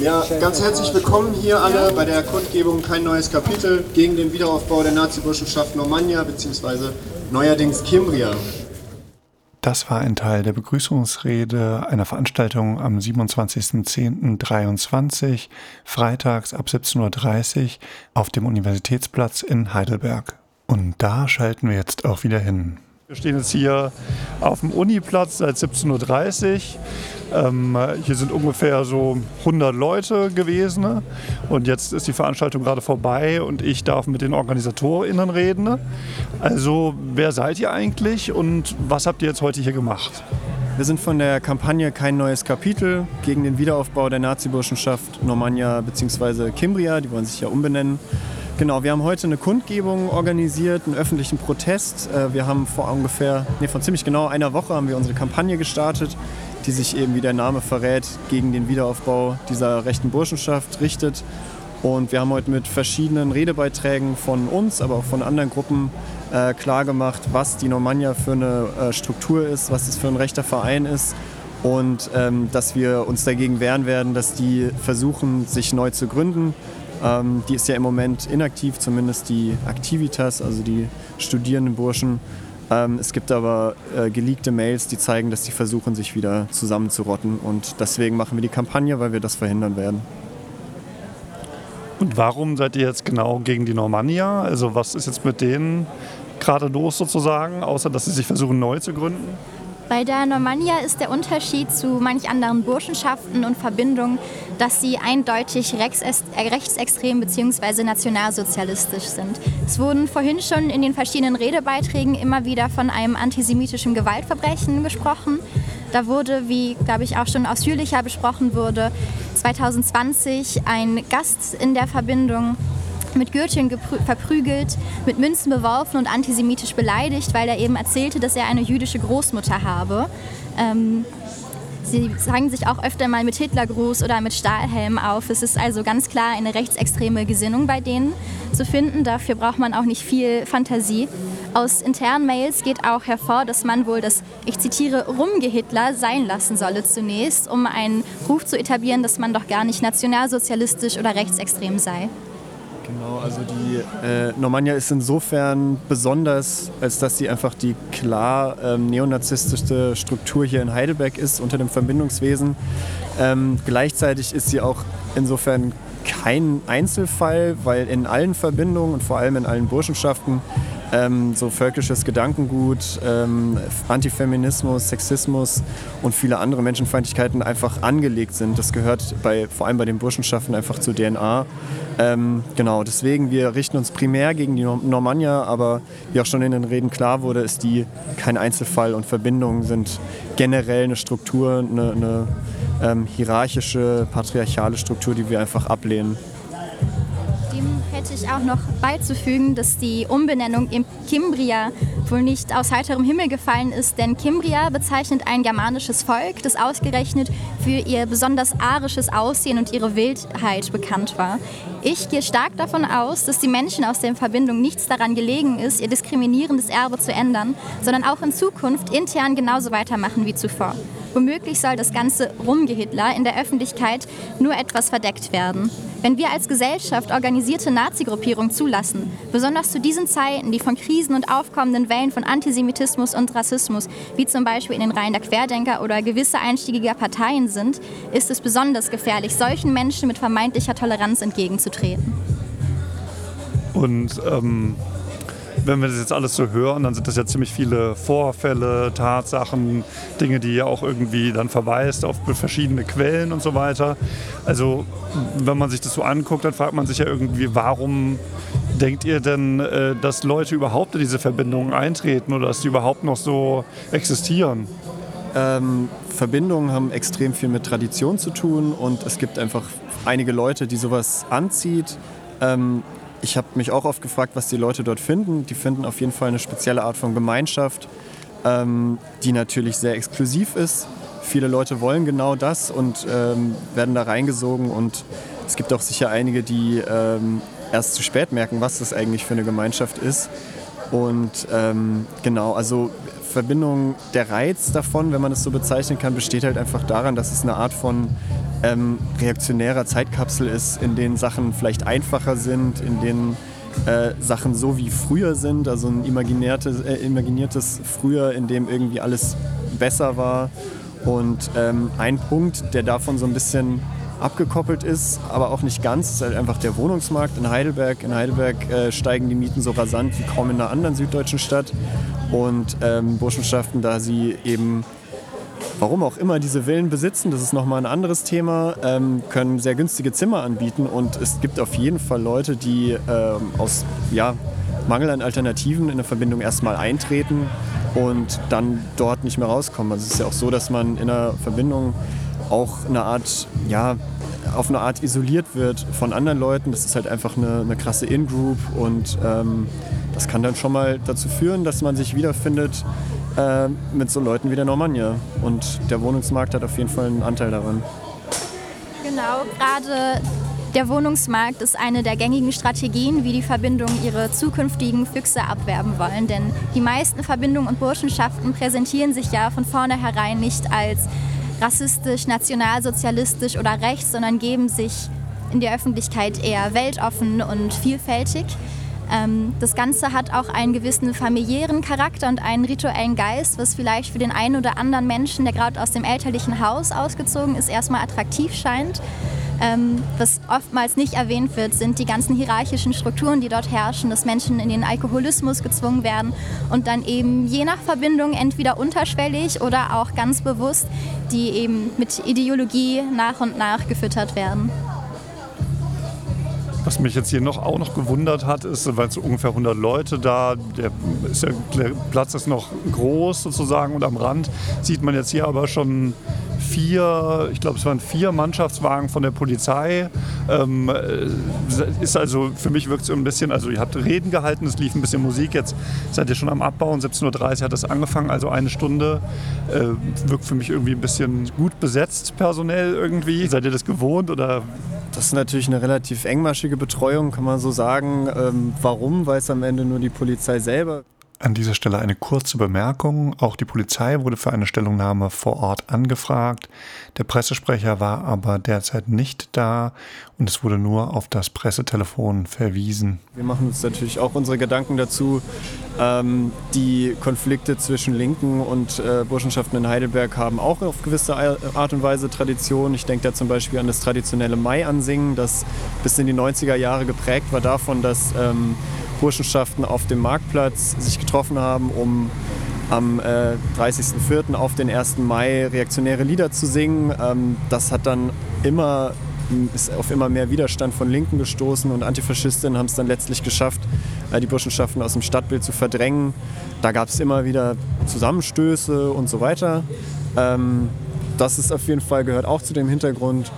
Ja, ganz herzlich willkommen hier alle bei der Kundgebung Kein neues Kapitel gegen den Wiederaufbau der Nazi-Burschenschaft Normannia bzw. neuerdings Kimbria. Das war ein Teil der Begrüßungsrede einer Veranstaltung am 27.10.23, freitags ab 17.30 Uhr auf dem Universitätsplatz in Heidelberg. Und da schalten wir jetzt auch wieder hin. Wir stehen jetzt hier auf dem Uniplatz seit 17.30 Uhr. Ähm, hier sind ungefähr so 100 Leute gewesen ne? und jetzt ist die Veranstaltung gerade vorbei und ich darf mit den OrganisatorInnen reden. Ne? Also, wer seid ihr eigentlich und was habt ihr jetzt heute hier gemacht? Wir sind von der Kampagne Kein neues Kapitel gegen den Wiederaufbau der Nazi-Burschenschaft Normannia bzw. Kimbria, die wollen sich ja umbenennen. Genau, wir haben heute eine Kundgebung organisiert, einen öffentlichen Protest. Äh, wir haben vor ungefähr, nee, vor ziemlich genau einer Woche haben wir unsere Kampagne gestartet, die sich eben, wie der Name verrät, gegen den Wiederaufbau dieser rechten Burschenschaft richtet. Und wir haben heute mit verschiedenen Redebeiträgen von uns, aber auch von anderen Gruppen äh, klargemacht, was die Normannia für eine äh, Struktur ist, was es für ein rechter Verein ist und ähm, dass wir uns dagegen wehren werden, dass die versuchen, sich neu zu gründen ähm, die ist ja im Moment inaktiv, zumindest die Activitas, also die studierenden Burschen. Ähm, es gibt aber äh, geleakte Mails, die zeigen, dass sie versuchen, sich wieder zusammenzurotten. Und deswegen machen wir die Kampagne, weil wir das verhindern werden. Und warum seid ihr jetzt genau gegen die Normannia? Also was ist jetzt mit denen gerade los sozusagen, außer dass sie sich versuchen neu zu gründen? Bei der Normannia ist der Unterschied zu manch anderen Burschenschaften und Verbindungen, dass sie eindeutig äh, rechtsextrem bzw. nationalsozialistisch sind. Es wurden vorhin schon in den verschiedenen Redebeiträgen immer wieder von einem antisemitischen Gewaltverbrechen gesprochen. Da wurde, wie glaube ich auch schon ausführlicher besprochen wurde, 2020 ein Gast in der Verbindung mit Gürteln verprügelt, mit Münzen beworfen und antisemitisch beleidigt, weil er eben erzählte, dass er eine jüdische Großmutter habe. Ähm, sie zeigen sich auch öfter mal mit Hitlergruß oder mit Stahlhelm auf. Es ist also ganz klar eine rechtsextreme Gesinnung bei denen zu finden. Dafür braucht man auch nicht viel Fantasie. Aus internen Mails geht auch hervor, dass man wohl das, ich zitiere, Rumgehitler sein lassen solle zunächst, um einen Ruf zu etablieren, dass man doch gar nicht nationalsozialistisch oder rechtsextrem sei. Genau, also die äh, Normannia ist insofern besonders, als dass sie einfach die klar ähm, neonazistischste Struktur hier in Heidelberg ist unter dem Verbindungswesen. Ähm, gleichzeitig ist sie auch insofern kein Einzelfall, weil in allen Verbindungen und vor allem in allen Burschenschaften ähm, so völkisches Gedankengut, ähm, Antifeminismus, Sexismus und viele andere Menschenfeindlichkeiten einfach angelegt sind. Das gehört bei, vor allem bei den Burschenschaften einfach zur DNA. Ähm, genau, deswegen, wir richten uns primär gegen die Normannia, aber wie auch schon in den Reden klar wurde, ist die kein Einzelfall und Verbindungen sind generell eine Struktur, eine, eine ähm, hierarchische, patriarchale Struktur, die wir einfach ablehnen hätte ich auch noch beizufügen, dass die Umbenennung in Kimbria wohl nicht aus heiterem Himmel gefallen ist, denn Kimbria bezeichnet ein germanisches Volk, das ausgerechnet für ihr besonders arisches Aussehen und ihre Wildheit bekannt war. Ich gehe stark davon aus, dass die Menschen aus der Verbindung nichts daran gelegen ist, ihr diskriminierendes Erbe zu ändern, sondern auch in Zukunft intern genauso weitermachen wie zuvor. Womöglich soll das ganze Rumgehitler in der Öffentlichkeit nur etwas verdeckt werden. Wenn wir als Gesellschaft organisierte Nazi-Gruppierungen zulassen, besonders zu diesen Zeiten, die von Krisen und aufkommenden Wellen von Antisemitismus und Rassismus, wie zum Beispiel in den Reihen der Querdenker oder gewisse einstiegiger Parteien sind, ist es besonders gefährlich, solchen Menschen mit vermeintlicher Toleranz entgegenzutreten. Und ähm, wenn wir das jetzt alles so hören, dann sind das ja ziemlich viele Vorfälle, Tatsachen, Dinge, die ja auch irgendwie dann verweist auf verschiedene Quellen und so weiter. Also wenn man sich das so anguckt, dann fragt man sich ja irgendwie, warum denkt ihr denn, äh, dass Leute überhaupt in diese Verbindungen eintreten oder dass die überhaupt noch so existieren? Ähm, Verbindungen haben extrem viel mit Tradition zu tun und es gibt einfach einige Leute, die sowas anzieht. Ähm, ich habe mich auch oft gefragt, was die Leute dort finden. Die finden auf jeden Fall eine spezielle Art von Gemeinschaft, ähm, die natürlich sehr exklusiv ist. Viele Leute wollen genau das und ähm, werden da reingesogen. Und es gibt auch sicher einige, die ähm, erst zu spät merken, was das eigentlich für eine Gemeinschaft ist. Und ähm, genau, also Verbindung, der Reiz davon, wenn man es so bezeichnen kann, besteht halt einfach daran, dass es eine Art von ähm, reaktionärer Zeitkapsel ist, in denen Sachen vielleicht einfacher sind, in denen äh, Sachen so wie früher sind, also ein imaginiertes, äh, imaginiertes Früher, in dem irgendwie alles besser war. Und ähm, ein Punkt, der davon so ein bisschen abgekoppelt ist, aber auch nicht ganz, ist halt einfach der Wohnungsmarkt in Heidelberg. In Heidelberg äh, steigen die Mieten so rasant wie kaum in einer anderen süddeutschen Stadt. Und ähm, Burschenschaften, da sie eben warum auch immer diese Villen besitzen, das ist nochmal ein anderes Thema, ähm, können sehr günstige Zimmer anbieten und es gibt auf jeden Fall Leute, die ähm, aus ja, Mangel an Alternativen in eine Verbindung erstmal eintreten und dann dort nicht mehr rauskommen. Also es ist ja auch so, dass man in einer Verbindung auch eine Art, ja, auf eine Art isoliert wird von anderen Leuten. Das ist halt einfach eine, eine krasse In-Group und ähm, das kann dann schon mal dazu führen, dass man sich wiederfindet äh, mit so Leuten wie der Normannia. Und der Wohnungsmarkt hat auf jeden Fall einen Anteil daran. Genau, gerade der Wohnungsmarkt ist eine der gängigen Strategien, wie die Verbindungen ihre zukünftigen Füchse abwerben wollen. Denn die meisten Verbindungen und Burschenschaften präsentieren sich ja von vornherein nicht als rassistisch, nationalsozialistisch oder rechts, sondern geben sich in der Öffentlichkeit eher weltoffen und vielfältig. Ähm, das Ganze hat auch einen gewissen familiären Charakter und einen rituellen Geist, was vielleicht für den einen oder anderen Menschen, der gerade aus dem elterlichen Haus ausgezogen ist, erstmal attraktiv scheint. Ähm, was oftmals nicht erwähnt wird, sind die ganzen hierarchischen Strukturen, die dort herrschen, dass Menschen in den Alkoholismus gezwungen werden und dann eben je nach Verbindung entweder unterschwellig oder auch ganz bewusst, die eben mit Ideologie nach und nach gefüttert werden. Was mich jetzt hier noch, auch noch gewundert hat, ist, weil so ungefähr 100 Leute da, der, ist der Platz ist noch groß sozusagen und am Rand sieht man jetzt hier aber schon vier, ich glaube es waren vier Mannschaftswagen von der Polizei. Ähm, äh, ist also, für mich wirkt es ein bisschen, also ihr habt Reden gehalten, es lief ein bisschen Musik, jetzt seid ihr schon am Abbauen, 17.30 Uhr hat das angefangen, also eine Stunde. Äh, wirkt für mich irgendwie ein bisschen gut besetzt personell irgendwie. Seid ihr das gewohnt oder das ist natürlich eine relativ engmaschige Betreuung, kann man so sagen. Ähm, warum, weiß am Ende nur die Polizei selber. An dieser Stelle eine kurze Bemerkung. Auch die Polizei wurde für eine Stellungnahme vor Ort angefragt. Der Pressesprecher war aber derzeit nicht da und es wurde nur auf das Pressetelefon verwiesen. Wir machen uns natürlich auch unsere Gedanken dazu. Ähm, die Konflikte zwischen Linken und äh, Burschenschaften in Heidelberg haben auch auf gewisse Art und Weise Tradition. Ich denke da zum Beispiel an das traditionelle Mai-Ansingen, das bis in die 90er Jahre geprägt war davon, dass ähm, Burschenschaften auf dem Marktplatz sich getroffen haben, um am äh, 30.04. auf den 1. Mai reaktionäre Lieder zu singen. Ähm, das hat dann immer ist auf immer mehr Widerstand von Linken gestoßen und Antifaschistinnen haben es dann letztlich geschafft, äh, die Burschenschaften aus dem Stadtbild zu verdrängen. Da gab es immer wieder Zusammenstöße und so weiter. Ähm, das ist auf jeden Fall gehört auch zu dem Hintergrund.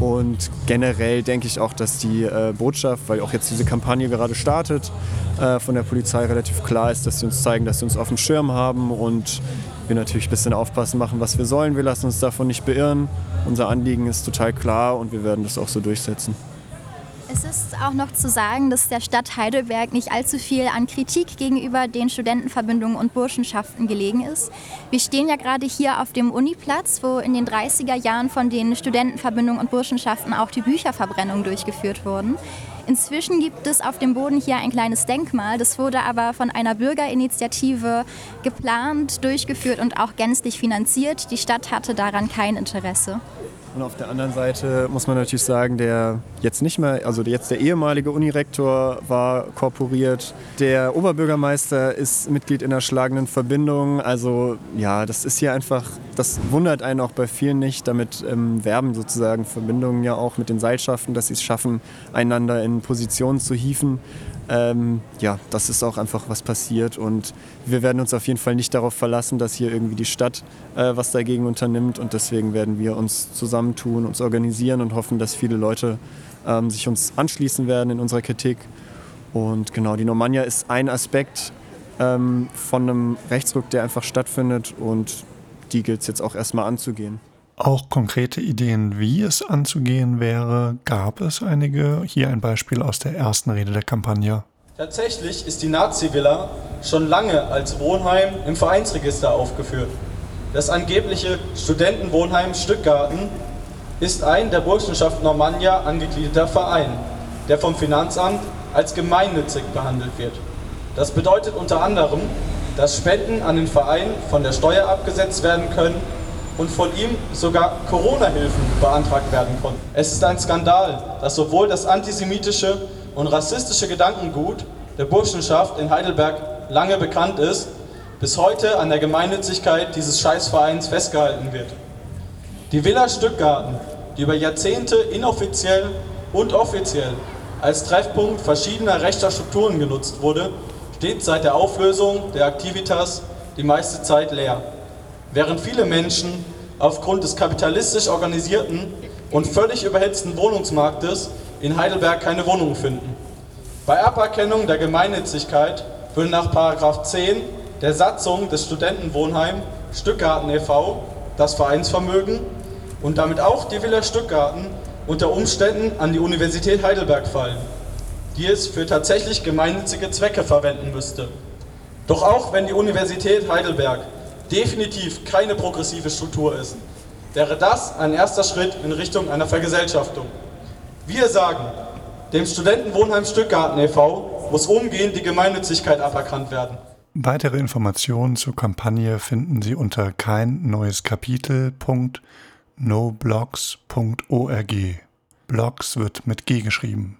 Und generell denke ich auch, dass die äh, Botschaft, weil auch jetzt diese Kampagne gerade startet, äh, von der Polizei relativ klar ist, dass sie uns zeigen, dass sie uns auf dem Schirm haben und wir natürlich ein bisschen aufpassen machen, was wir sollen. Wir lassen uns davon nicht beirren. Unser Anliegen ist total klar und wir werden das auch so durchsetzen. Es ist auch noch zu sagen, dass der Stadt Heidelberg nicht allzu viel an Kritik gegenüber den Studentenverbindungen und Burschenschaften gelegen ist. Wir stehen ja gerade hier auf dem Uniplatz, wo in den 30er Jahren von den Studentenverbindungen und Burschenschaften auch die Bücherverbrennung durchgeführt wurden. Inzwischen gibt es auf dem Boden hier ein kleines Denkmal. Das wurde aber von einer Bürgerinitiative geplant, durchgeführt und auch gänzlich finanziert. Die Stadt hatte daran kein Interesse. Und auf der anderen Seite muss man natürlich sagen, der jetzt nicht mehr, also jetzt der ehemalige Unirektor war korporiert. Der Oberbürgermeister ist Mitglied in der schlagenden Verbindung. Also ja, das ist hier einfach, das wundert einen auch bei vielen nicht. Damit ähm, werben sozusagen Verbindungen ja auch mit den Seilschaften, dass sie es schaffen, einander in Positionen zu hieven. Ähm, ja, das ist auch einfach was passiert und wir werden uns auf jeden Fall nicht darauf verlassen, dass hier irgendwie die Stadt äh, was dagegen unternimmt und deswegen werden wir uns zusammentun, uns organisieren und hoffen, dass viele Leute ähm, sich uns anschließen werden in unserer Kritik. Und genau, die Normannia ist ein Aspekt ähm, von einem Rechtsruck, der einfach stattfindet und die gilt es jetzt auch erstmal anzugehen. Auch konkrete Ideen, wie es anzugehen wäre, gab es einige. Hier ein Beispiel aus der ersten Rede der Kampagne. Tatsächlich ist die Nazi-Villa schon lange als Wohnheim im Vereinsregister aufgeführt. Das angebliche Studentenwohnheim Stückgarten ist ein der Burschenschaft Normannia angegliederter Verein, der vom Finanzamt als gemeinnützig behandelt wird. Das bedeutet unter anderem, dass Spenden an den Verein von der Steuer abgesetzt werden können und von ihm sogar Corona-Hilfen beantragt werden konnten. Es ist ein Skandal, dass sowohl das antisemitische und rassistische Gedankengut der Burschenschaft in Heidelberg lange bekannt ist, bis heute an der Gemeinnützigkeit dieses Scheißvereins festgehalten wird. Die Villa Stückgarten, die über Jahrzehnte inoffiziell und offiziell als Treffpunkt verschiedener rechter Strukturen genutzt wurde, steht seit der Auflösung der Activitas die meiste Zeit leer. Während viele Menschen aufgrund des kapitalistisch organisierten und völlig überhitzten Wohnungsmarktes in Heidelberg keine Wohnung finden. Bei Aberkennung der Gemeinnützigkeit würde nach 10 der Satzung des Studentenwohnheim Stückgarten e.V. das Vereinsvermögen und damit auch die Villa Stückgarten unter Umständen an die Universität Heidelberg fallen, die es für tatsächlich gemeinnützige Zwecke verwenden müsste. Doch auch wenn die Universität Heidelberg definitiv keine progressive Struktur ist, wäre das ein erster Schritt in Richtung einer Vergesellschaftung. Wir sagen, dem Studentenwohnheim Stückgarten e.V. muss umgehend die Gemeinnützigkeit aberkannt werden. Weitere Informationen zur Kampagne finden Sie unter kein neues Kapitel.noblogs.org. Blogs wird mit G geschrieben.